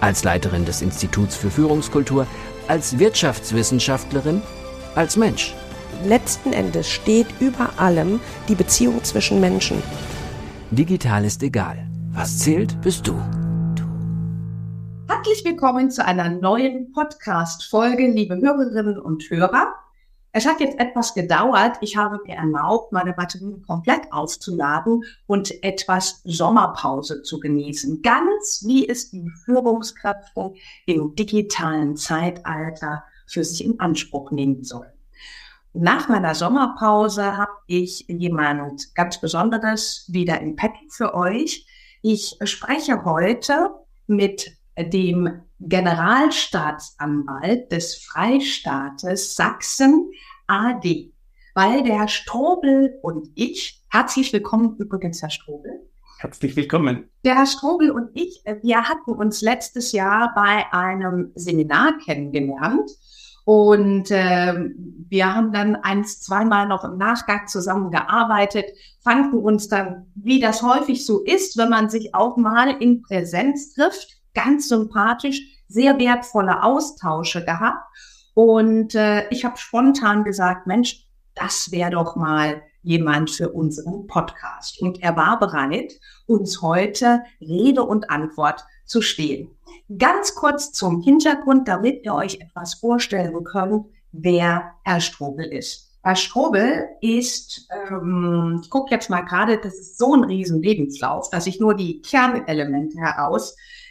als Leiterin des Instituts für Führungskultur, als Wirtschaftswissenschaftlerin, als Mensch. Letzten Endes steht über allem die Beziehung zwischen Menschen. Digital ist egal. Was zählt, bist du. Herzlich willkommen zu einer neuen Podcast-Folge, liebe Hörerinnen und Hörer. Es hat jetzt etwas gedauert. Ich habe mir erlaubt, meine Batterien komplett aufzuladen und etwas Sommerpause zu genießen. Ganz wie es die Führungskräfte im digitalen Zeitalter für sich in Anspruch nehmen sollen. Nach meiner Sommerpause habe ich jemand ganz Besonderes wieder im Pad für euch. Ich spreche heute mit dem Generalstaatsanwalt des Freistaates Sachsen AD, weil der Herr Strobel und ich, herzlich willkommen übrigens, Herr Strobel. Herzlich willkommen. Der Herr Strobel und ich, äh, wir hatten uns letztes Jahr bei einem Seminar kennengelernt und äh, wir haben dann eins, zweimal noch im Nachgang zusammengearbeitet, fanden uns dann, wie das häufig so ist, wenn man sich auch mal in Präsenz trifft, ganz sympathisch, sehr wertvolle Austausche gehabt. Und äh, ich habe spontan gesagt, Mensch, das wäre doch mal jemand für unseren Podcast. Und er war bereit, uns heute Rede und Antwort zu stehen. Ganz kurz zum Hintergrund, damit ihr euch etwas vorstellen könnt, wer Herr Strobel ist. Herr Strobel ist, ähm, ich gucke jetzt mal gerade, das ist so ein riesen Lebenslauf, dass ich nur die Kernelemente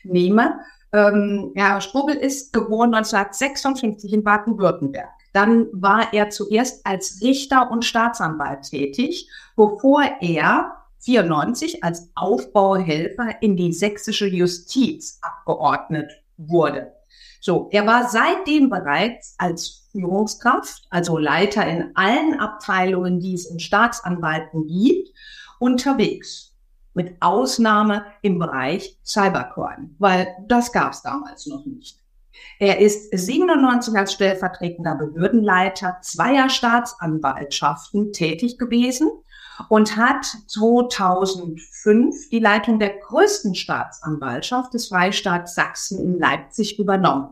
herausnehme. Ähm, Herr Strobel ist geboren 1956 in Baden-Württemberg. Dann war er zuerst als Richter und Staatsanwalt tätig, bevor er 94 als Aufbauhelfer in die sächsische Justiz abgeordnet wurde. So, er war seitdem bereits als Führungskraft, also Leiter in allen Abteilungen, die es in Staatsanwalten gibt, unterwegs mit Ausnahme im Bereich Cybercrime, weil das gab es damals noch nicht. Er ist 97 als stellvertretender Behördenleiter zweier Staatsanwaltschaften tätig gewesen und hat 2005 die Leitung der größten Staatsanwaltschaft des Freistaats Sachsen in Leipzig übernommen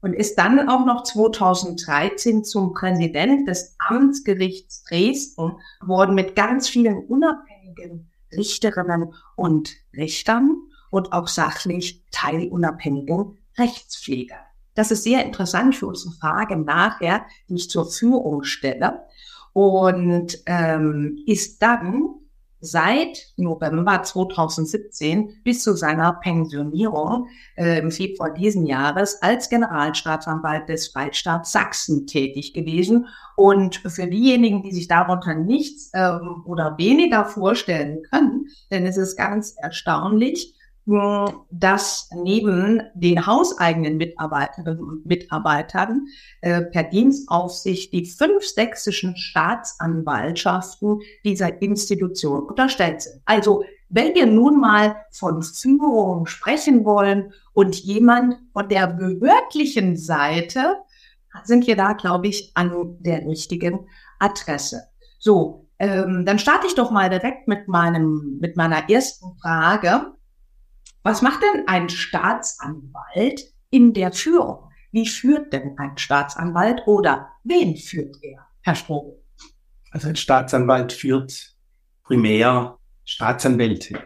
und ist dann auch noch 2013 zum Präsident des Amtsgerichts Dresden geworden mit ganz vielen unabhängigen Richterinnen und Richtern und auch sachlich teilunabhängigen Rechtspfleger. Das ist sehr interessant für unsere Frage nachher, die ich zur Führung stelle. Und ähm, ist dann seit November 2017 bis zu seiner Pensionierung äh, im Februar diesen Jahres als Generalstaatsanwalt des Freistaats Sachsen tätig gewesen. Und für diejenigen, die sich darunter nichts ähm, oder weniger vorstellen können, denn es ist ganz erstaunlich, dass neben den hauseigenen Mitarbeiterinnen und Mitarbeitern äh, per Dienstaufsicht die fünf sächsischen Staatsanwaltschaften dieser Institution unterstellt sind. Also wenn wir nun mal von Führung sprechen wollen und jemand von der behördlichen Seite, sind wir da, glaube ich, an der richtigen Adresse. So, ähm, dann starte ich doch mal direkt mit meinem, mit meiner ersten Frage. Was macht denn ein Staatsanwalt in der Führung? Wie führt denn ein Staatsanwalt oder wen führt er, Herr Strobel? Also ein Staatsanwalt führt primär Staatsanwälte.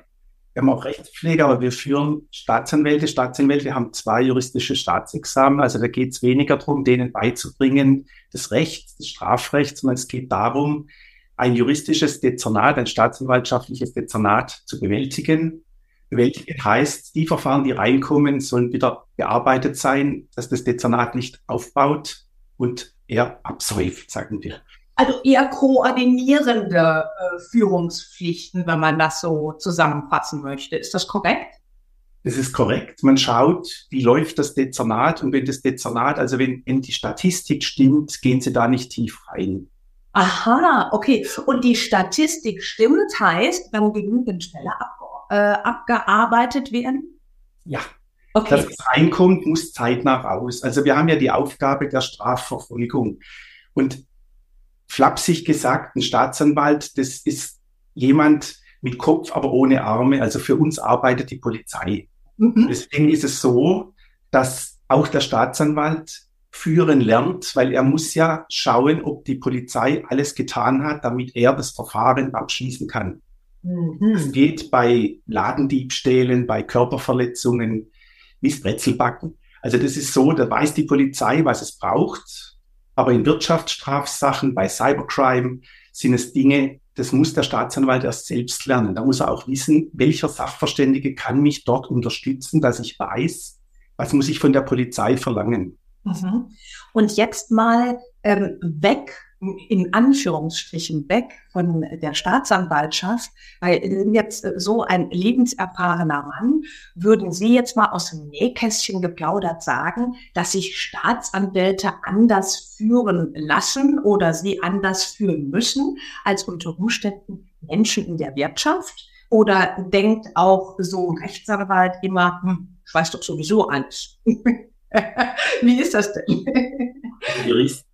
Wir haben auch Rechtspflege, aber wir führen Staatsanwälte. Staatsanwälte haben zwei juristische Staatsexamen. Also da geht es weniger darum, denen beizubringen, das Recht, das Strafrecht, sondern es geht darum, ein juristisches Dezernat, ein staatsanwaltschaftliches Dezernat zu bewältigen Bewältigen heißt, die Verfahren, die reinkommen, sollen wieder bearbeitet sein, dass das Dezernat nicht aufbaut und eher absäuft, sagen wir. Also eher koordinierende äh, Führungspflichten, wenn man das so zusammenfassen möchte. Ist das korrekt? Das ist korrekt. Man schaut, wie läuft das Dezernat und wenn das Dezernat, also wenn, wenn die Statistik stimmt, gehen Sie da nicht tief rein. Aha, okay. Und die Statistik stimmt, heißt, wenn genügend Fälle ab, äh, abgearbeitet werden? Ja. Okay. Das, was reinkommt, muss zeitnah raus. Also wir haben ja die Aufgabe der Strafverfolgung. Und flapsig gesagt, ein Staatsanwalt, das ist jemand mit Kopf, aber ohne Arme. Also für uns arbeitet die Polizei. Mhm. Deswegen ist es so, dass auch der Staatsanwalt führen lernt, weil er muss ja schauen, ob die Polizei alles getan hat, damit er das Verfahren abschließen kann. Mhm. Es geht bei Ladendiebstählen, bei Körperverletzungen, wie Brezelbacken. Also das ist so, da weiß die Polizei, was es braucht. Aber in Wirtschaftsstrafsachen, bei Cybercrime sind es Dinge, das muss der Staatsanwalt erst selbst lernen. Da muss er auch wissen, welcher Sachverständige kann mich dort unterstützen, dass ich weiß, was muss ich von der Polizei verlangen. Mhm. Und jetzt mal ähm, weg in Anführungsstrichen weg von der Staatsanwaltschaft, weil jetzt so ein lebenserfahrener Mann, würden Sie jetzt mal aus dem Nähkästchen geplaudert sagen, dass sich Staatsanwälte anders führen lassen oder sie anders führen müssen als unter Umständen Menschen in der Wirtschaft? Oder denkt auch so ein Rechtsanwalt immer, hm, ich weiß doch sowieso alles. Wie ist das denn?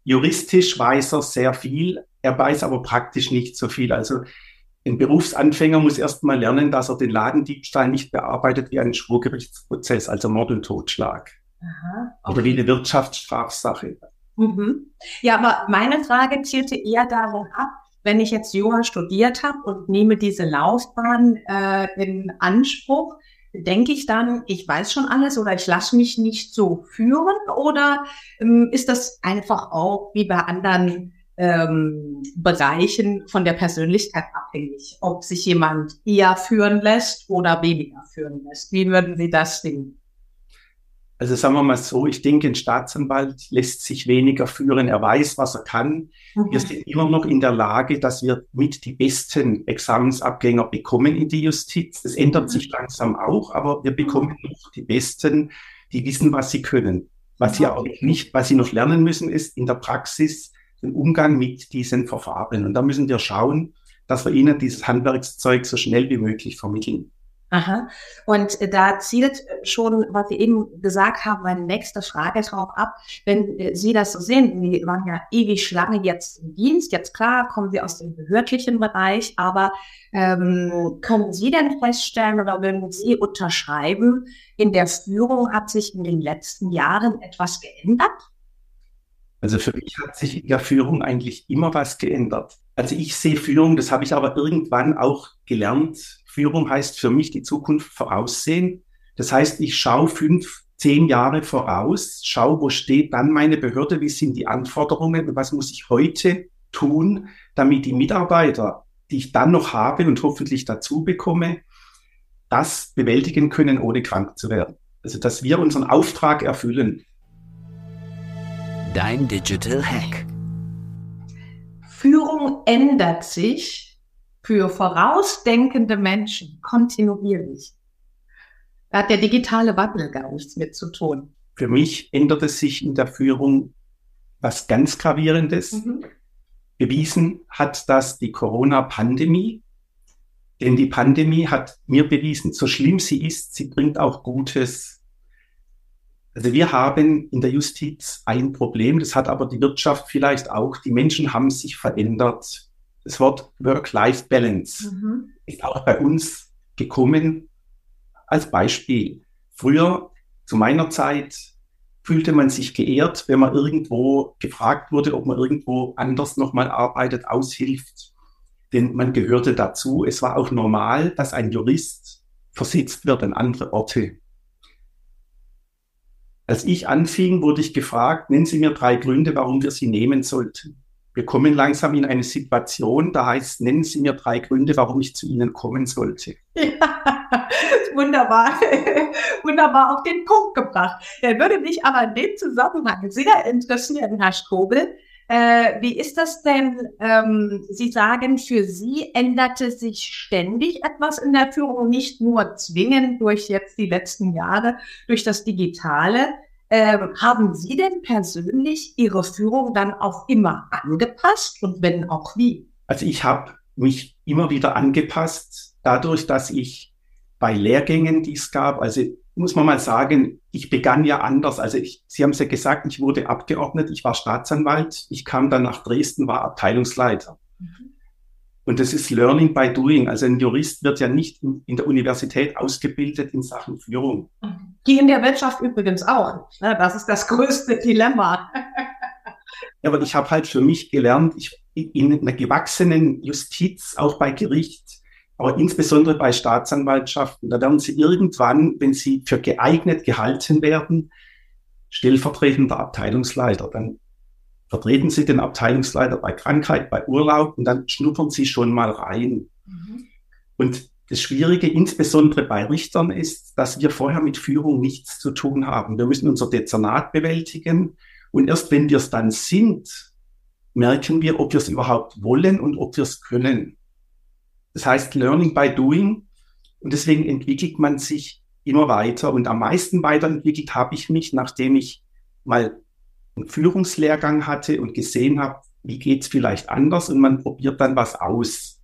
Juristisch weiß er sehr viel, er weiß aber praktisch nicht so viel. Also ein Berufsanfänger muss erst mal lernen, dass er den Ladendiebstahl nicht bearbeitet wie einen Schwurgerichtsprozess, also Mord und Totschlag. Aha, okay. Oder wie eine Wirtschaftsstrafsache. Mhm. Ja, aber meine Frage zielte eher darauf ab, wenn ich jetzt Jura studiert habe und nehme diese Laufbahn äh, in Anspruch, denke ich dann, ich weiß schon alles oder ich lasse mich nicht so führen oder ähm, ist das einfach auch wie bei anderen ähm, Bereichen von der Persönlichkeit abhängig, ob sich jemand eher führen lässt oder weniger führen lässt? Wie würden Sie das sehen? Also sagen wir mal so, ich denke, ein Staatsanwalt lässt sich weniger führen. Er weiß, was er kann. Mhm. Wir sind immer noch in der Lage, dass wir mit die besten Examensabgänger bekommen in die Justiz. Das ändert mhm. sich langsam auch, aber wir bekommen noch die Besten, die wissen, was sie können. Was sie auch nicht, was sie noch lernen müssen, ist in der Praxis den Umgang mit diesen Verfahren. Und da müssen wir schauen, dass wir ihnen dieses Handwerkszeug so schnell wie möglich vermitteln. Aha. Und da zielt schon, was Sie eben gesagt haben, meine nächste Frage drauf ab. Wenn äh, Sie das so sehen, Sie waren ja ewig lange jetzt im Dienst, jetzt klar, kommen Sie aus dem behördlichen Bereich, aber ähm, können Sie denn feststellen oder würden Sie unterschreiben, in der Führung hat sich in den letzten Jahren etwas geändert? Also für mich hat sich in der Führung eigentlich immer was geändert. Also ich sehe Führung, das habe ich aber irgendwann auch gelernt, Führung heißt für mich die Zukunft voraussehen. Das heißt, ich schaue fünf, zehn Jahre voraus, schaue, wo steht dann meine Behörde, wie sind die Anforderungen und was muss ich heute tun, damit die Mitarbeiter, die ich dann noch habe und hoffentlich dazu bekomme, das bewältigen können, ohne krank zu werden. Also, dass wir unseren Auftrag erfüllen. Dein Digital Hack. Führung ändert sich für vorausdenkende Menschen kontinuierlich. Da hat der digitale Wandel gar nichts mit zu tun. Für mich ändert es sich in der Führung was ganz Gravierendes. Mhm. Bewiesen hat das die Corona-Pandemie. Denn die Pandemie hat mir bewiesen, so schlimm sie ist, sie bringt auch Gutes. Also wir haben in der Justiz ein Problem, das hat aber die Wirtschaft vielleicht auch. Die Menschen haben sich verändert das Wort Work-Life-Balance mhm. ist auch bei uns gekommen als Beispiel. Früher, zu meiner Zeit, fühlte man sich geehrt, wenn man irgendwo gefragt wurde, ob man irgendwo anders nochmal arbeitet, aushilft. Denn man gehörte dazu. Es war auch normal, dass ein Jurist versetzt wird an andere Orte. Als ich anfing, wurde ich gefragt, nennen Sie mir drei Gründe, warum wir sie nehmen sollten wir kommen langsam in eine Situation, da heißt, nennen Sie mir drei Gründe, warum ich zu Ihnen kommen sollte. Ja, wunderbar, wunderbar auf den Punkt gebracht. Der würde mich aber in dem Zusammenhang sehr interessieren, Herr Strobel. Äh, wie ist das denn? Ähm, Sie sagen, für Sie änderte sich ständig etwas in der Führung, nicht nur zwingend durch jetzt die letzten Jahre, durch das Digitale. Ähm, haben Sie denn persönlich Ihre Führung dann auch immer angepasst und wenn auch wie? Also ich habe mich immer wieder angepasst, dadurch, dass ich bei Lehrgängen, die es gab, also muss man mal sagen, ich begann ja anders. Also ich, Sie haben es ja gesagt, ich wurde Abgeordnet, ich war Staatsanwalt, ich kam dann nach Dresden, war Abteilungsleiter. Mhm. Und das ist Learning by Doing. Also ein Jurist wird ja nicht in, in, der Universität ausgebildet in Sachen Führung. Die in der Wirtschaft übrigens auch. Ne? Das ist das größte Dilemma. ja, aber ich habe halt für mich gelernt, ich, in einer gewachsenen Justiz, auch bei Gericht, aber insbesondere bei Staatsanwaltschaften, da werden sie irgendwann, wenn sie für geeignet gehalten werden, stellvertretender Abteilungsleiter. Dann vertreten sie den Abteilungsleiter bei Krankheit, bei Urlaub und dann schnuppern sie schon mal rein. Mhm. Und das Schwierige insbesondere bei Richtern ist, dass wir vorher mit Führung nichts zu tun haben. Wir müssen unser Dezernat bewältigen und erst wenn wir es dann sind, merken wir, ob wir es überhaupt wollen und ob wir es können. Das heißt Learning by Doing. Und deswegen entwickelt man sich immer weiter. Und am meisten weiterentwickelt habe ich mich, nachdem ich mal einen Führungslehrgang hatte und gesehen habe, wie geht's vielleicht anders und man probiert dann was aus.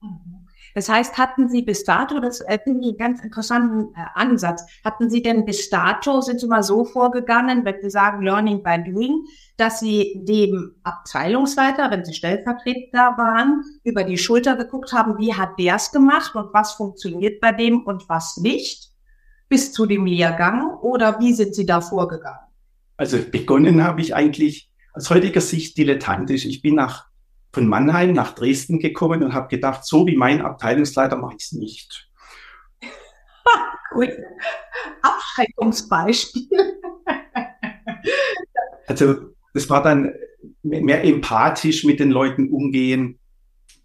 Mhm. Das heißt, hatten Sie bis dato, das finde ich einen ganz interessanten äh, Ansatz, hatten Sie denn bis dato, sind Sie mal so vorgegangen, wenn Sie sagen Learning by Doing, dass Sie dem Abteilungsleiter, wenn Sie stellvertretend da waren, über die Schulter geguckt haben, wie hat der es gemacht und was funktioniert bei dem und was nicht, bis zu dem Lehrgang oder wie sind Sie da vorgegangen? Also begonnen habe ich eigentlich aus heutiger Sicht dilettantisch. Ich bin nach von Mannheim nach Dresden gekommen und habe gedacht, so wie mein Abteilungsleiter mache ich es nicht. Abschreckungsbeispiel. also das war dann mehr empathisch mit den Leuten umgehen.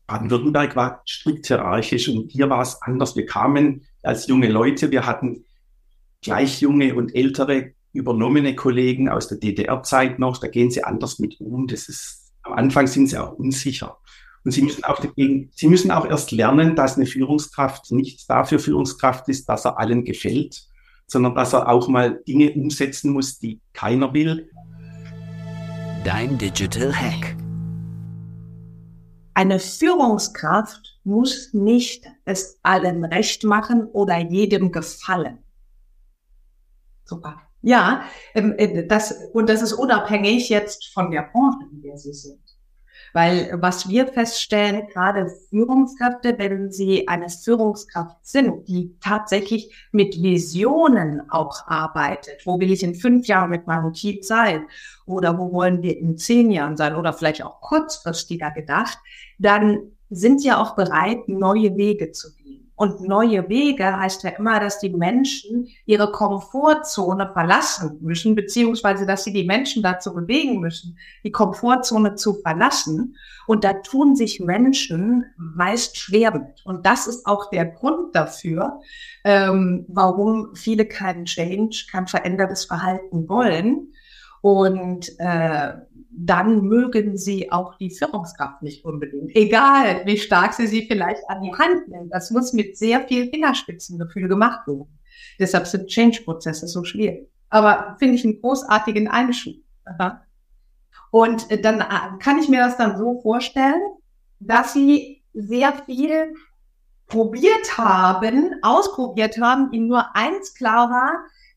Baden-Württemberg war strikt hierarchisch und hier war es anders. Wir kamen als junge Leute, wir hatten gleich junge und ältere übernommene Kollegen aus der DDR-Zeit noch, da gehen sie anders mit um. Das ist am Anfang sind sie auch unsicher. Und sie müssen auch dagegen, sie müssen auch erst lernen, dass eine Führungskraft nicht dafür Führungskraft ist, dass er allen gefällt, sondern dass er auch mal Dinge umsetzen muss, die keiner will. Dein Digital Hack. Eine Führungskraft muss nicht es allen recht machen oder jedem gefallen. Super. Ja, ähm, äh, das, und das ist unabhängig jetzt von der Branche, in der Sie sind. Weil was wir feststellen, gerade Führungskräfte, wenn sie eine Führungskraft sind, die tatsächlich mit Visionen auch arbeitet, wo will ich in fünf Jahren mit meinem Team sein oder wo wollen wir in zehn Jahren sein oder vielleicht auch kurzfristiger gedacht, dann sind sie auch bereit, neue Wege zu gehen. Und neue Wege heißt ja immer, dass die Menschen ihre Komfortzone verlassen müssen, beziehungsweise dass sie die Menschen dazu bewegen müssen, die Komfortzone zu verlassen. Und da tun sich Menschen meist schwer mit. Und das ist auch der Grund dafür, ähm, warum viele keinen Change, kein verändertes Verhalten wollen. Und äh, dann mögen sie auch die Führungskraft nicht unbedingt. Egal, wie stark sie sie vielleicht an die Hand nimmt. Das muss mit sehr viel Fingerspitzengefühl gemacht werden. Deshalb sind Change-Prozesse so schwierig. Aber finde ich einen großartigen Einschub. Und äh, dann äh, kann ich mir das dann so vorstellen, dass sie sehr viel probiert haben, ausprobiert haben, ihnen nur eins klar war,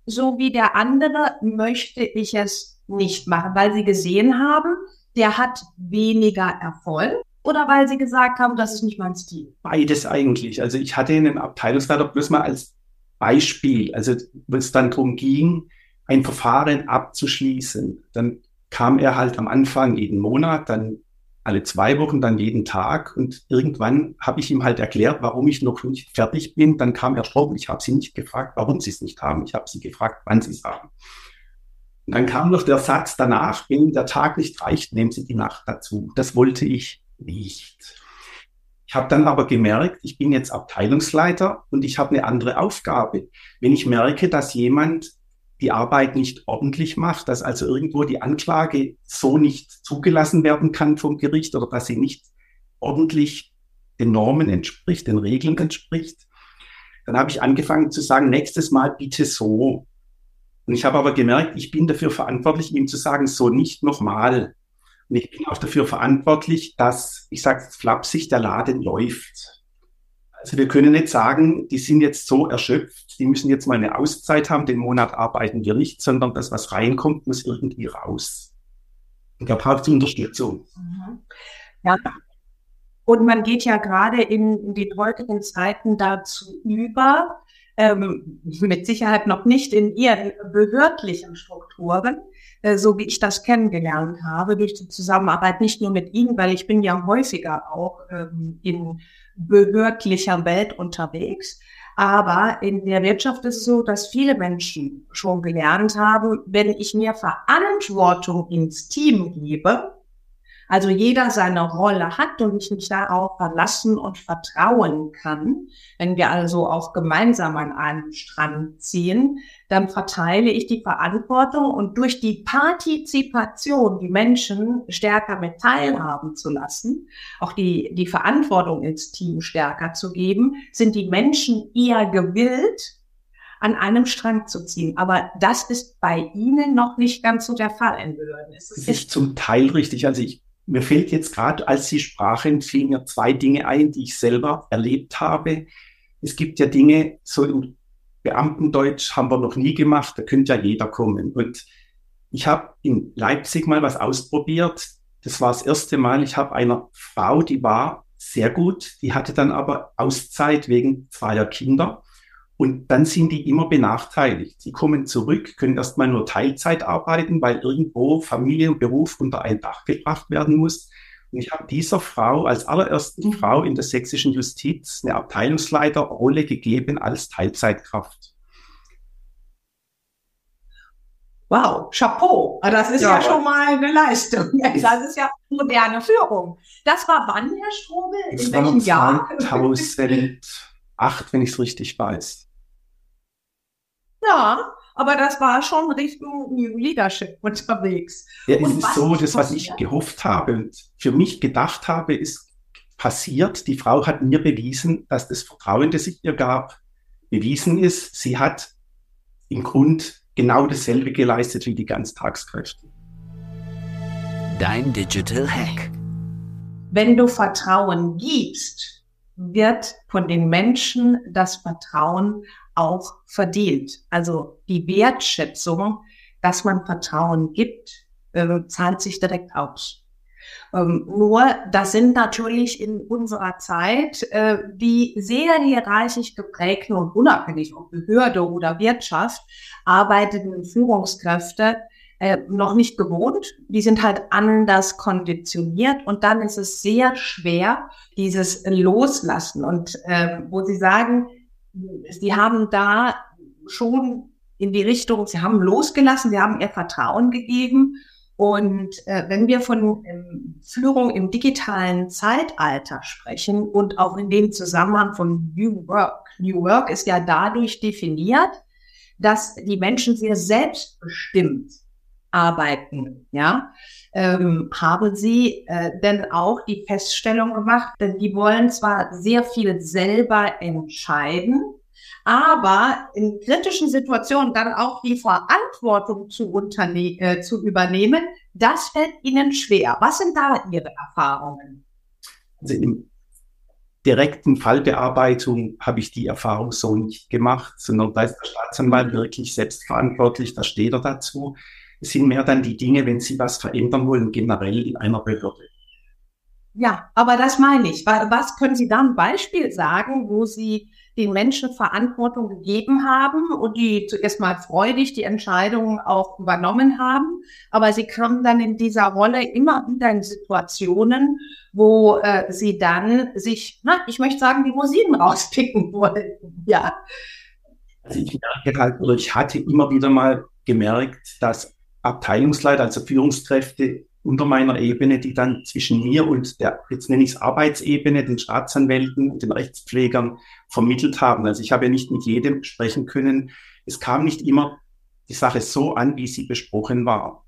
so wie der andere möchte ich es nicht machen, weil sie gesehen haben, der hat weniger Erfolg oder weil sie gesagt haben, das ist nicht mein Stil? Beides eigentlich. Also ich hatte einen Abteilungsleiter bloß mal als Beispiel, also wo es dann darum ging, ein Verfahren abzuschließen. Dann kam er halt am Anfang jeden Monat, dann alle zwei Wochen, dann jeden Tag. Und irgendwann habe ich ihm halt erklärt, warum ich noch nicht fertig bin. Dann kam er schon, ich habe sie nicht gefragt, warum sie es nicht haben. Ich habe sie gefragt, wann sie es haben. Und dann kam noch der Satz danach, wenn der Tag nicht reicht, nehmen Sie die Nacht dazu. Das wollte ich nicht. Ich habe dann aber gemerkt, ich bin jetzt Abteilungsleiter und ich habe eine andere Aufgabe. Wenn ich merke, dass jemand die Arbeit nicht ordentlich macht, dass also irgendwo die Anklage so nicht zugelassen werden kann vom Gericht oder dass sie nicht ordentlich den Normen entspricht, den Regeln entspricht. Dann habe ich angefangen zu sagen, nächstes Mal bitte so. Und ich habe aber gemerkt, ich bin dafür verantwortlich, ihm zu sagen, so nicht nochmal. Und ich bin auch dafür verantwortlich, dass, ich sage flapsig, der Laden läuft. Also wir können nicht sagen, die sind jetzt so erschöpft, die müssen jetzt mal eine Auszeit haben, den Monat arbeiten wir nicht, sondern das, was reinkommt, muss irgendwie raus. Und da braucht es Unterstützung. Mhm. Ja. Und man geht ja gerade in den heutigen Zeiten dazu über, ähm, mit Sicherheit noch nicht in ihren behördlichen Strukturen, äh, so wie ich das kennengelernt habe, durch die Zusammenarbeit nicht nur mit Ihnen, weil ich bin ja häufiger auch ähm, in behördlicher Welt unterwegs. Aber in der Wirtschaft ist es so, dass viele Menschen schon gelernt haben, wenn ich mir Verantwortung ins Team gebe, also jeder seine Rolle hat und ich mich darauf verlassen und vertrauen kann. Wenn wir also auch gemeinsam an einem Strand ziehen, dann verteile ich die Verantwortung und durch die Partizipation die Menschen stärker mit teilhaben zu lassen, auch die, die Verantwortung ins Team stärker zu geben, sind die Menschen eher gewillt, an einem Strang zu ziehen. Aber das ist bei Ihnen noch nicht ganz so der Fall in Behörden. Es ist, ist zum Teil richtig. Also ich mir fällt jetzt gerade, als Sie sprachen, fielen mir zwei Dinge ein, die ich selber erlebt habe. Es gibt ja Dinge, so im Beamtendeutsch haben wir noch nie gemacht, da könnte ja jeder kommen. Und ich habe in Leipzig mal was ausprobiert. Das war das erste Mal. Ich habe einer Frau, die war sehr gut, die hatte dann aber Auszeit wegen zweier Kinder. Und dann sind die immer benachteiligt. Sie kommen zurück, können erstmal nur Teilzeit arbeiten, weil irgendwo Familie und Beruf unter ein Dach gebracht werden muss. Und ich habe dieser Frau als allererste mhm. Frau in der sächsischen Justiz eine Abteilungsleiterrolle gegeben als Teilzeitkraft. Wow, Chapeau. Das ist ja, ja schon mal eine Leistung. Das ist ja moderne Führung. Das war wann, Herr Strobel? In welchem Jahr? 2008, wenn ich es richtig weiß. Ja, aber das war schon Richtung New Leadership unterwegs. Ja, es ist so, das, was ich gehofft habe und für mich gedacht habe, ist passiert. Die Frau hat mir bewiesen, dass das Vertrauen, das ich ihr gab, bewiesen ist. Sie hat im Grund genau dasselbe geleistet wie die Ganztagskräfte. Dein Digital Hack. Wenn du Vertrauen gibst, wird von den Menschen das Vertrauen auch verdient. Also die Wertschätzung, dass man Vertrauen gibt, äh, zahlt sich direkt aus. Ähm, nur, das sind natürlich in unserer Zeit äh, die sehr hierarchisch geprägten und unabhängig ob Behörde oder Wirtschaft arbeitenden Führungskräfte äh, noch nicht gewohnt. Die sind halt anders konditioniert und dann ist es sehr schwer, dieses Loslassen. Und äh, wo Sie sagen, Sie haben da schon in die Richtung, sie haben losgelassen, sie haben ihr Vertrauen gegeben. Und äh, wenn wir von ähm, Führung im digitalen Zeitalter sprechen und auch in dem Zusammenhang von New Work, New Work ist ja dadurch definiert, dass die Menschen sehr selbstbestimmt arbeiten, ja, ähm, haben Sie äh, denn auch die Feststellung gemacht, denn die wollen zwar sehr viel selber entscheiden, aber in kritischen Situationen dann auch die Verantwortung zu, unterne äh, zu übernehmen, das fällt Ihnen schwer. Was sind da Ihre Erfahrungen? Also in direkten Fallbearbeitung habe ich die Erfahrung so nicht gemacht, sondern da ist der Staatsanwalt wirklich selbstverantwortlich, da steht er dazu. Sind mehr dann die Dinge, wenn Sie was verändern wollen, generell in einer Behörde. Ja, aber das meine ich. Was können Sie da ein Beispiel sagen, wo Sie den Menschen Verantwortung gegeben haben und die zuerst mal freudig die Entscheidungen auch übernommen haben. Aber sie kamen dann in dieser Rolle immer wieder in Situationen, wo äh, sie dann sich, na, ich möchte sagen, die Rosinen rauspicken wollten. Ja. Also ich merke halt, oder ich hatte immer wieder mal gemerkt, dass Abteilungsleiter, also Führungskräfte unter meiner Ebene, die dann zwischen mir und der, jetzt nenne ich es Arbeitsebene, den Staatsanwälten und den Rechtspflegern vermittelt haben. Also ich habe ja nicht mit jedem sprechen können. Es kam nicht immer die Sache so an, wie sie besprochen war.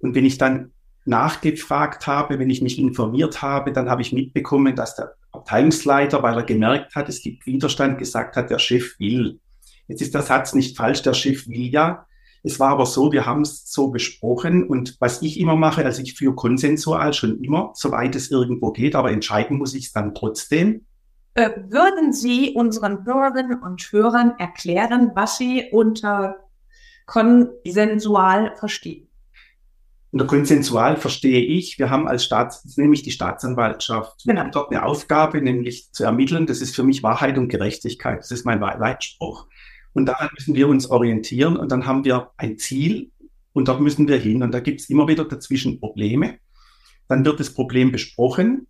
Und wenn ich dann nachgefragt habe, wenn ich mich informiert habe, dann habe ich mitbekommen, dass der Abteilungsleiter, weil er gemerkt hat, es gibt Widerstand, gesagt hat, der Chef will. Jetzt ist der Satz nicht falsch, der Chef will ja. Es war aber so, wir haben es so besprochen und was ich immer mache, also ich führe konsensual schon immer, soweit es irgendwo geht, aber entscheiden muss ich es dann trotzdem. Äh, würden Sie unseren Hörerinnen und Hörern erklären, was Sie unter konsensual verstehen? Unter konsensual verstehe ich, wir haben als Staats, nämlich die Staatsanwaltschaft, genau. dort eine Aufgabe, nämlich zu ermitteln. Das ist für mich Wahrheit und Gerechtigkeit. Das ist mein Leitspruch. Und daran müssen wir uns orientieren und dann haben wir ein Ziel und dort müssen wir hin. Und da gibt es immer wieder dazwischen Probleme. Dann wird das Problem besprochen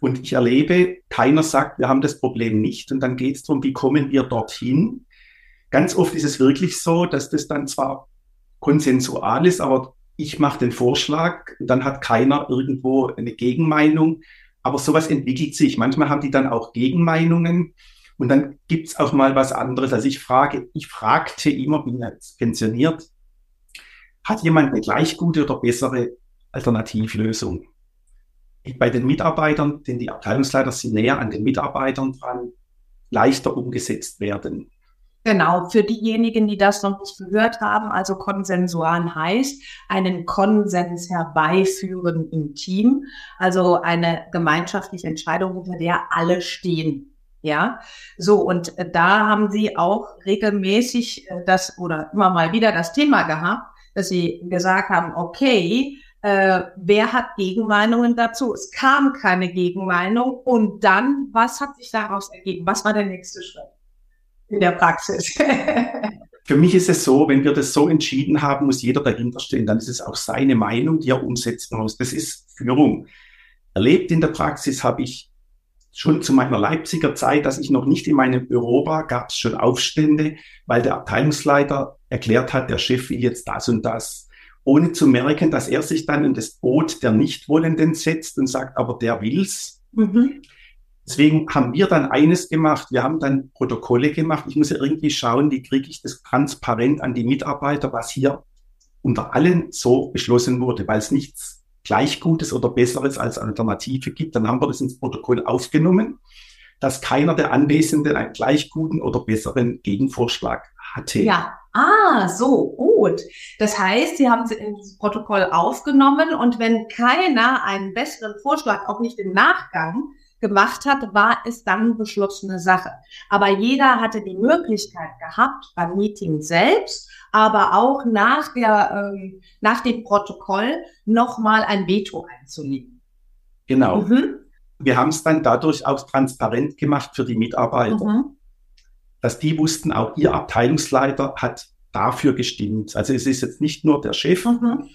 und ich erlebe, keiner sagt, wir haben das Problem nicht. Und dann geht es darum, wie kommen wir dorthin. Ganz oft ist es wirklich so, dass das dann zwar konsensual ist, aber ich mache den Vorschlag, dann hat keiner irgendwo eine Gegenmeinung. Aber sowas entwickelt sich. Manchmal haben die dann auch Gegenmeinungen und dann gibt's auch mal was anderes. Also ich frage, ich fragte immer, bin jetzt pensioniert, hat jemand eine gleich gute oder bessere Alternativlösung? Bei den Mitarbeitern, denn die Abteilungsleiter sind näher an den Mitarbeitern dran, leichter umgesetzt werden. Genau, für diejenigen, die das noch nicht gehört haben, also konsensual heißt, einen Konsens herbeiführen im Team, also eine gemeinschaftliche Entscheidung, unter der alle stehen. Ja, so und da haben sie auch regelmäßig äh, das oder immer mal wieder das Thema gehabt, dass sie gesagt haben, okay, äh, wer hat Gegenmeinungen dazu? Es kam keine Gegenmeinung und dann, was hat sich daraus ergeben? Was war der nächste Schritt? in der Praxis. Für mich ist es so, wenn wir das so entschieden haben, muss jeder dahinter stehen. Dann ist es auch seine Meinung, die er umsetzen muss. Das ist Führung. Erlebt in der Praxis habe ich schon zu meiner Leipziger Zeit, dass ich noch nicht in meinem Büro war, gab es schon Aufstände, weil der Abteilungsleiter erklärt hat, der Chef will jetzt das und das, ohne zu merken, dass er sich dann in das Boot der Nichtwollenden setzt und sagt, aber der will's. Mhm. Deswegen haben wir dann eines gemacht. Wir haben dann Protokolle gemacht. Ich muss ja irgendwie schauen, wie kriege ich das transparent an die Mitarbeiter, was hier unter allen so beschlossen wurde, weil es nichts gleich Gutes oder Besseres als Alternative gibt. Dann haben wir das ins Protokoll aufgenommen, dass keiner der Anwesenden einen gleich guten oder besseren Gegenvorschlag hatte. Ja, ah, so, gut. Das heißt, Sie haben es ins Protokoll aufgenommen und wenn keiner einen besseren Vorschlag, auch nicht im Nachgang, gemacht hat, war es dann beschlossene Sache. Aber jeder hatte die Möglichkeit gehabt, beim Meeting selbst, aber auch nach, der, ähm, nach dem Protokoll nochmal ein Veto einzulegen. Genau. Mhm. Wir haben es dann dadurch auch transparent gemacht für die Mitarbeiter, mhm. dass die wussten, auch ihr Abteilungsleiter hat dafür gestimmt. Also es ist jetzt nicht nur der Chef. Mhm.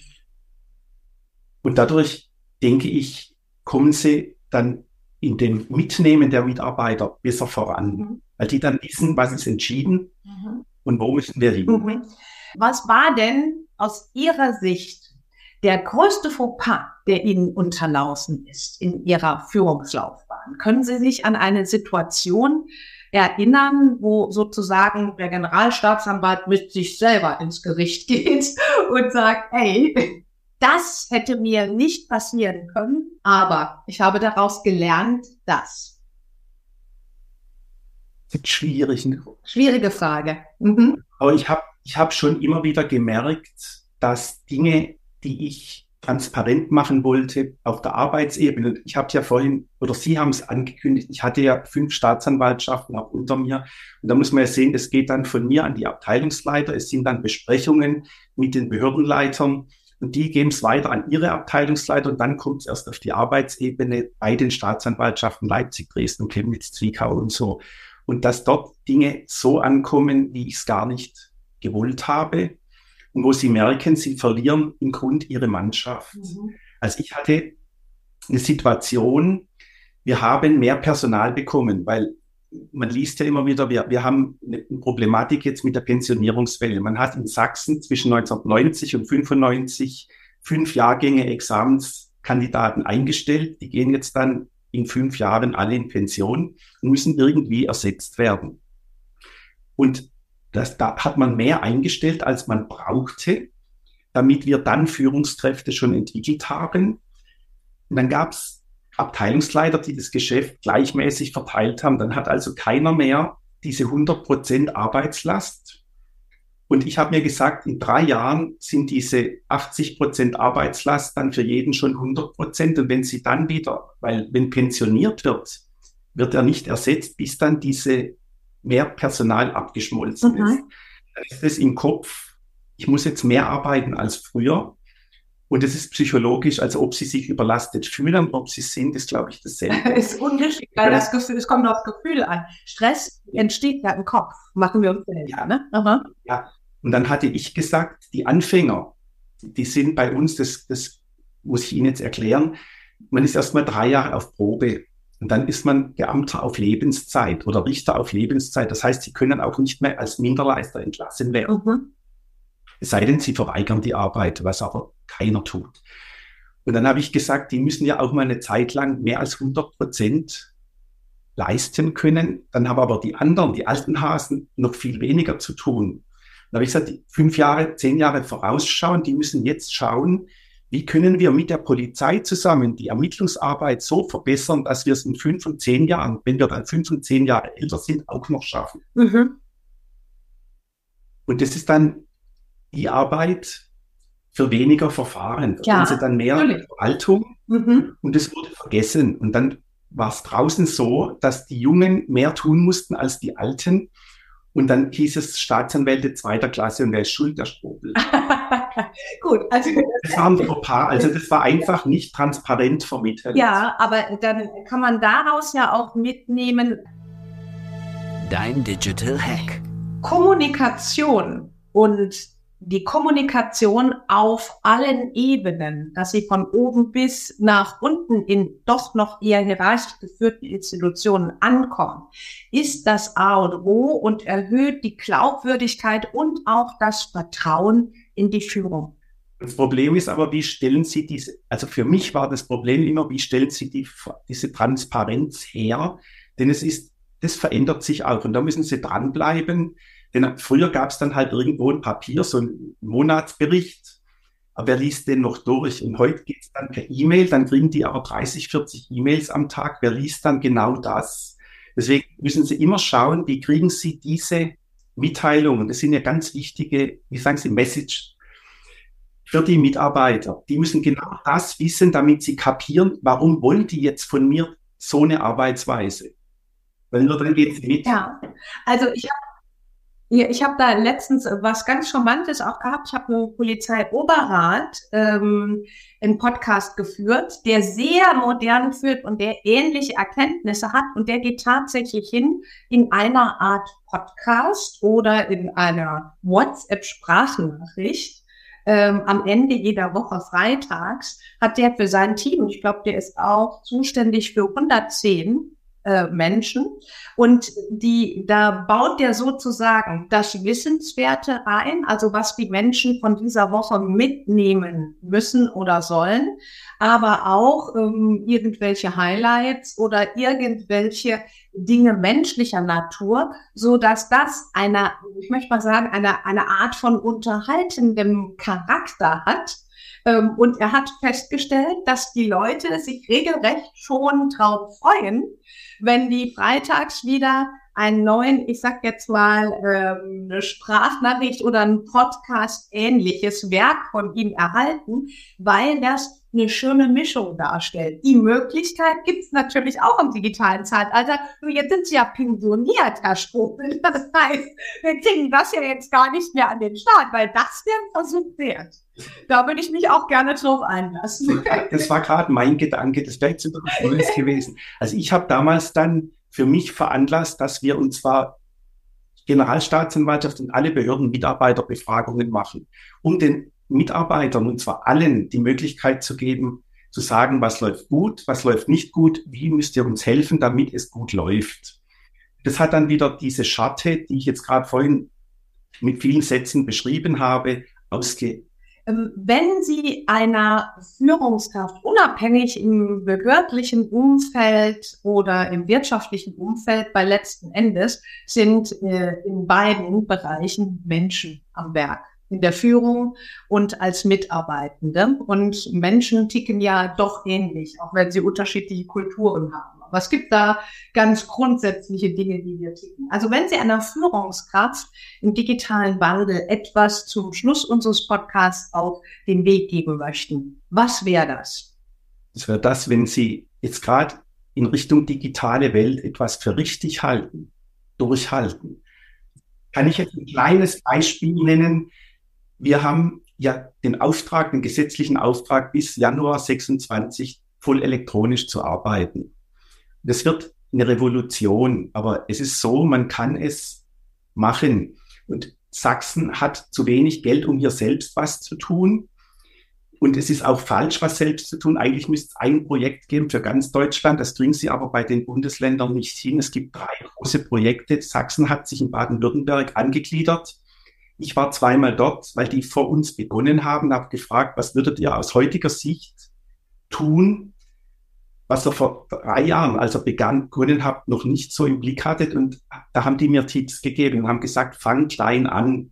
Und dadurch, denke ich, kommen sie dann in dem Mitnehmen der Mitarbeiter besser voran, mhm. weil die dann wissen, was ist entschieden mhm. Und wo müssen wir hin. Was war denn aus Ihrer Sicht der größte Fauxpas, der Ihnen unterlaufen ist in Ihrer Führungslaufbahn? Können Sie sich an eine Situation erinnern, wo sozusagen der Generalstaatsanwalt mit sich selber ins Gericht geht und sagt, hey, das hätte mir nicht passieren können, aber ich habe daraus gelernt, dass. Schwierig. Ne? Schwierige Frage. Mhm. Aber ich habe ich hab schon immer wieder gemerkt, dass Dinge, die ich transparent machen wollte auf der Arbeitsebene. Ich habe ja vorhin, oder Sie haben es angekündigt, ich hatte ja fünf Staatsanwaltschaften auch unter mir. Und da muss man ja sehen, das geht dann von mir an die Abteilungsleiter. Es sind dann Besprechungen mit den Behördenleitern. Und die geben es weiter an ihre Abteilungsleiter und dann kommt es erst auf die Arbeitsebene bei den Staatsanwaltschaften Leipzig, Dresden, Chemnitz, Zwickau und so. Und dass dort Dinge so ankommen, wie ich es gar nicht gewollt habe und wo sie merken, sie verlieren im Grund ihre Mannschaft. Mhm. Also ich hatte eine Situation, wir haben mehr Personal bekommen, weil man liest ja immer wieder, wir, wir haben eine Problematik jetzt mit der Pensionierungswelle. Man hat in Sachsen zwischen 1990 und 95 fünf Jahrgänge Examenskandidaten eingestellt. Die gehen jetzt dann in fünf Jahren alle in Pension müssen irgendwie ersetzt werden. Und Das, da hat man mehr eingestellt, als man brauchte, damit wir dann Führungskräfte schon entwickelt haben. Und dann gab es Abteilungsleiter, die das Geschäft gleichmäßig verteilt haben. Dann hat also keiner mehr diese 100% Arbeitslast. Und ich habe mir gesagt, in drei Jahren sind diese 80% Arbeitslast dann für jeden schon 100%. Und wenn sie dann wieder, weil wenn pensioniert wird, wird er nicht ersetzt, bis dann diese mehr Personal abgeschmolzen mhm. ist. Dann ist es im Kopf, ich muss jetzt mehr arbeiten als früher. Und es ist psychologisch, also ob sie sich überlastet fühlen, ob sie sind, ist, glaube ich, dasselbe. Es ist unterschiedlich, weil das Gefühl, es kommt auf Gefühl an. Stress entsteht ja im Kopf, machen wir uns ja, ne? Aha. Ja, und dann hatte ich gesagt, die Anfänger, die sind bei uns, das, das muss ich Ihnen jetzt erklären, man ist erstmal drei Jahre auf Probe. Und dann ist man Beamter auf Lebenszeit oder Richter auf Lebenszeit. Das heißt, Sie können auch nicht mehr als Minderleister entlassen werden. Mhm. Es sei denn, Sie verweigern die Arbeit, was aber keiner tut. Und dann habe ich gesagt, die müssen ja auch mal eine Zeit lang mehr als 100 Prozent leisten können. Dann haben aber die anderen, die alten Hasen, noch viel weniger zu tun. Dann habe ich gesagt, fünf Jahre, zehn Jahre vorausschauen, die müssen jetzt schauen, wie können wir mit der Polizei zusammen die Ermittlungsarbeit so verbessern, dass wir es in fünf und zehn Jahren, wenn wir dann fünf und zehn Jahre älter sind, auch noch schaffen. Mhm. Und das ist dann die Arbeit für weniger Verfahren. Da ja, sie dann mehr natürlich. Verwaltung mhm. und es wurde vergessen. Und dann war es draußen so, dass die Jungen mehr tun mussten als die Alten. Und dann hieß es Staatsanwälte zweiter Klasse und wer ist schuld, der Strobel. Gut, also. Das waren ein paar, also das war einfach nicht transparent vermittelt. Ja, aber dann kann man daraus ja auch mitnehmen. Dein Digital Hack. Kommunikation und die Kommunikation auf allen Ebenen, dass sie von oben bis nach unten in doch noch eher hierarchisch geführten Institutionen ankommen, ist das A und O und erhöht die Glaubwürdigkeit und auch das Vertrauen in die Führung. Das Problem ist aber, wie stellen Sie diese, also für mich war das Problem immer, wie stellen Sie die, diese Transparenz her? Denn es ist, das verändert sich auch und da müssen Sie dranbleiben. Denn früher gab es dann halt irgendwo ein Papier, so ein Monatsbericht, aber wer liest den noch durch? Und heute geht es dann per E-Mail, dann kriegen die aber 30, 40 E-Mails am Tag. Wer liest dann genau das? Deswegen müssen Sie immer schauen, wie kriegen Sie diese Mitteilungen? Das sind ja ganz wichtige, wie sagen Sie, Message für die Mitarbeiter. Die müssen genau das wissen, damit sie kapieren, warum wollen die jetzt von mir so eine Arbeitsweise? Weil nur dann geht es mit. Ja, also ich habe ja, ich habe da letztens was ganz Charmantes auch gehabt. Ich habe mit Polizei Oberrat ähm, einen Podcast geführt, der sehr modern führt und der ähnliche Erkenntnisse hat. Und der geht tatsächlich hin in einer Art Podcast oder in einer WhatsApp-Sprachnachricht. Ähm, am Ende jeder Woche freitags hat der für sein Team, ich glaube, der ist auch zuständig für 110 äh, Menschen. Und die, da baut der sozusagen das Wissenswerte rein, also was die Menschen von dieser Woche mitnehmen müssen oder sollen, aber auch ähm, irgendwelche Highlights oder irgendwelche Dinge menschlicher Natur, so dass das eine, ich möchte mal sagen, eine, eine Art von unterhaltendem Charakter hat, und er hat festgestellt, dass die Leute sich regelrecht schon drauf freuen, wenn die freitags wieder einen neuen, ich sag jetzt mal, ähm, eine Sprachnachricht oder ein Podcast ähnliches Werk von ihm erhalten, weil das eine schöne Mischung darstellt. Die Möglichkeit gibt es natürlich auch im digitalen Zeitalter. Nur jetzt sind sie ja pensioniert, Herr Strobel. Das heißt, wir kriegen das ja jetzt gar nicht mehr an den Start, weil das wäre ein Versuch wert. Da würde ich mich auch gerne drauf einlassen. Das war gerade mein Gedanke, das wäre jetzt gewesen. Also ich habe damals dann für mich veranlasst, dass wir und zwar Generalstaatsanwaltschaft und alle Behörden Mitarbeiterbefragungen machen, um den Mitarbeitern, und zwar allen, die Möglichkeit zu geben, zu sagen, was läuft gut, was läuft nicht gut, wie müsst ihr uns helfen, damit es gut läuft. Das hat dann wieder diese Schatte, die ich jetzt gerade vorhin mit vielen Sätzen beschrieben habe, ausge wenn Sie einer Führungskraft unabhängig im behördlichen Umfeld oder im wirtschaftlichen Umfeld bei letzten Endes sind äh, in beiden Bereichen Menschen am Werk in der Führung und als Mitarbeitende. Und Menschen ticken ja doch ähnlich, auch wenn sie unterschiedliche Kulturen haben. Aber es gibt da ganz grundsätzliche Dinge, die wir ticken. Also wenn Sie einer Führungskraft im digitalen Wandel etwas zum Schluss unseres Podcasts auf den Weg geben möchten, was wäre das? Das wäre das, wenn Sie jetzt gerade in Richtung digitale Welt etwas für richtig halten, durchhalten. Kann ich jetzt ein kleines Beispiel nennen? Wir haben ja den Auftrag, den gesetzlichen Auftrag bis Januar 26 voll elektronisch zu arbeiten. Das wird eine Revolution, aber es ist so, man kann es machen. Und Sachsen hat zu wenig Geld, um hier selbst was zu tun. Und es ist auch falsch, was selbst zu tun. Eigentlich müsste es ein Projekt geben für ganz Deutschland. Das kriegen sie aber bei den Bundesländern nicht hin. Es gibt drei große Projekte. Sachsen hat sich in Baden-Württemberg angegliedert. Ich war zweimal dort, weil die vor uns begonnen haben, habe gefragt, was würdet ihr aus heutiger Sicht tun, was ihr vor drei Jahren, als ihr begann, begonnen habt, noch nicht so im Blick hattet. Und da haben die mir Tipps gegeben und haben gesagt, fang klein an.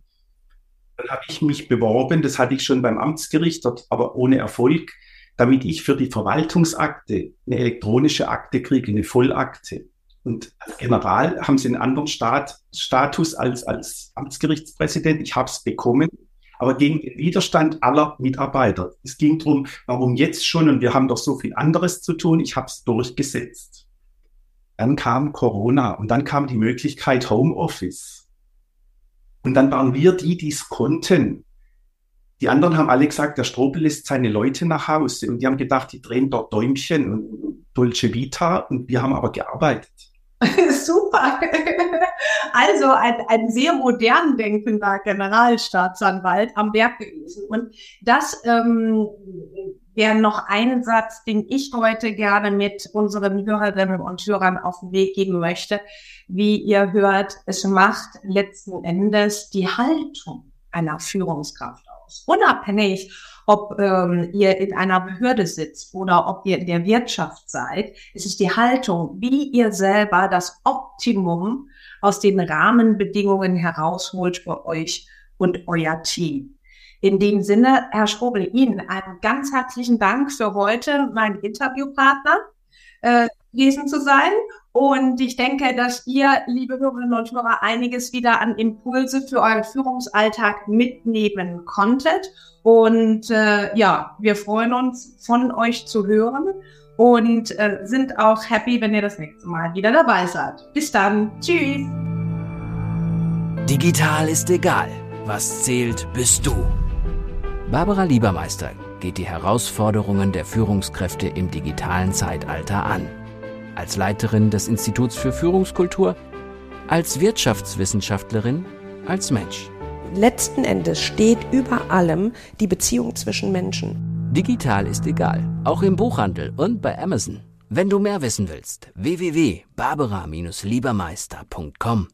Dann habe ich mich beworben, das hatte ich schon beim Amtsgericht, dort, aber ohne Erfolg, damit ich für die Verwaltungsakte eine elektronische Akte kriege, eine Vollakte. Und als General haben sie einen anderen Stat Status als, als Amtsgerichtspräsident. Ich habe es bekommen, aber gegen den Widerstand aller Mitarbeiter. Es ging darum, warum jetzt schon und wir haben doch so viel anderes zu tun. Ich habe es durchgesetzt. Dann kam Corona und dann kam die Möglichkeit Homeoffice. Und dann waren wir die, die es konnten. Die anderen haben alle gesagt, der Strobel lässt seine Leute nach Hause und die haben gedacht, die drehen dort Däumchen und Dolce Vita und wir haben aber gearbeitet. Super. Also ein, ein sehr modern denkender Generalstaatsanwalt am Berg gewesen. Und das ähm, wäre noch ein Satz, den ich heute gerne mit unseren Hörerinnen und Hörern auf den Weg geben möchte. Wie ihr hört, es macht letzten Endes die Haltung einer Führungskraft aus. Unabhängig ob ähm, ihr in einer Behörde sitzt oder ob ihr in der Wirtschaft seid. Es ist die Haltung, wie ihr selber das Optimum aus den Rahmenbedingungen herausholt für euch und euer Team. In dem Sinne, Herr Strobel, Ihnen einen ganz herzlichen Dank für heute, mein Interviewpartner äh, gewesen zu sein. Und ich denke, dass ihr, liebe Hörerinnen und Hörer, einiges wieder an Impulse für euren Führungsalltag mitnehmen konntet. Und äh, ja, wir freuen uns, von euch zu hören und äh, sind auch happy, wenn ihr das nächste Mal wieder dabei seid. Bis dann. Tschüss. Digital ist egal. Was zählt, bist du. Barbara Liebermeister geht die Herausforderungen der Führungskräfte im digitalen Zeitalter an. Als Leiterin des Instituts für Führungskultur, als Wirtschaftswissenschaftlerin, als Mensch letzten Endes steht über allem die Beziehung zwischen Menschen. Digital ist egal, auch im Buchhandel und bei Amazon. Wenn du mehr wissen willst, www.barbara-liebermeister.com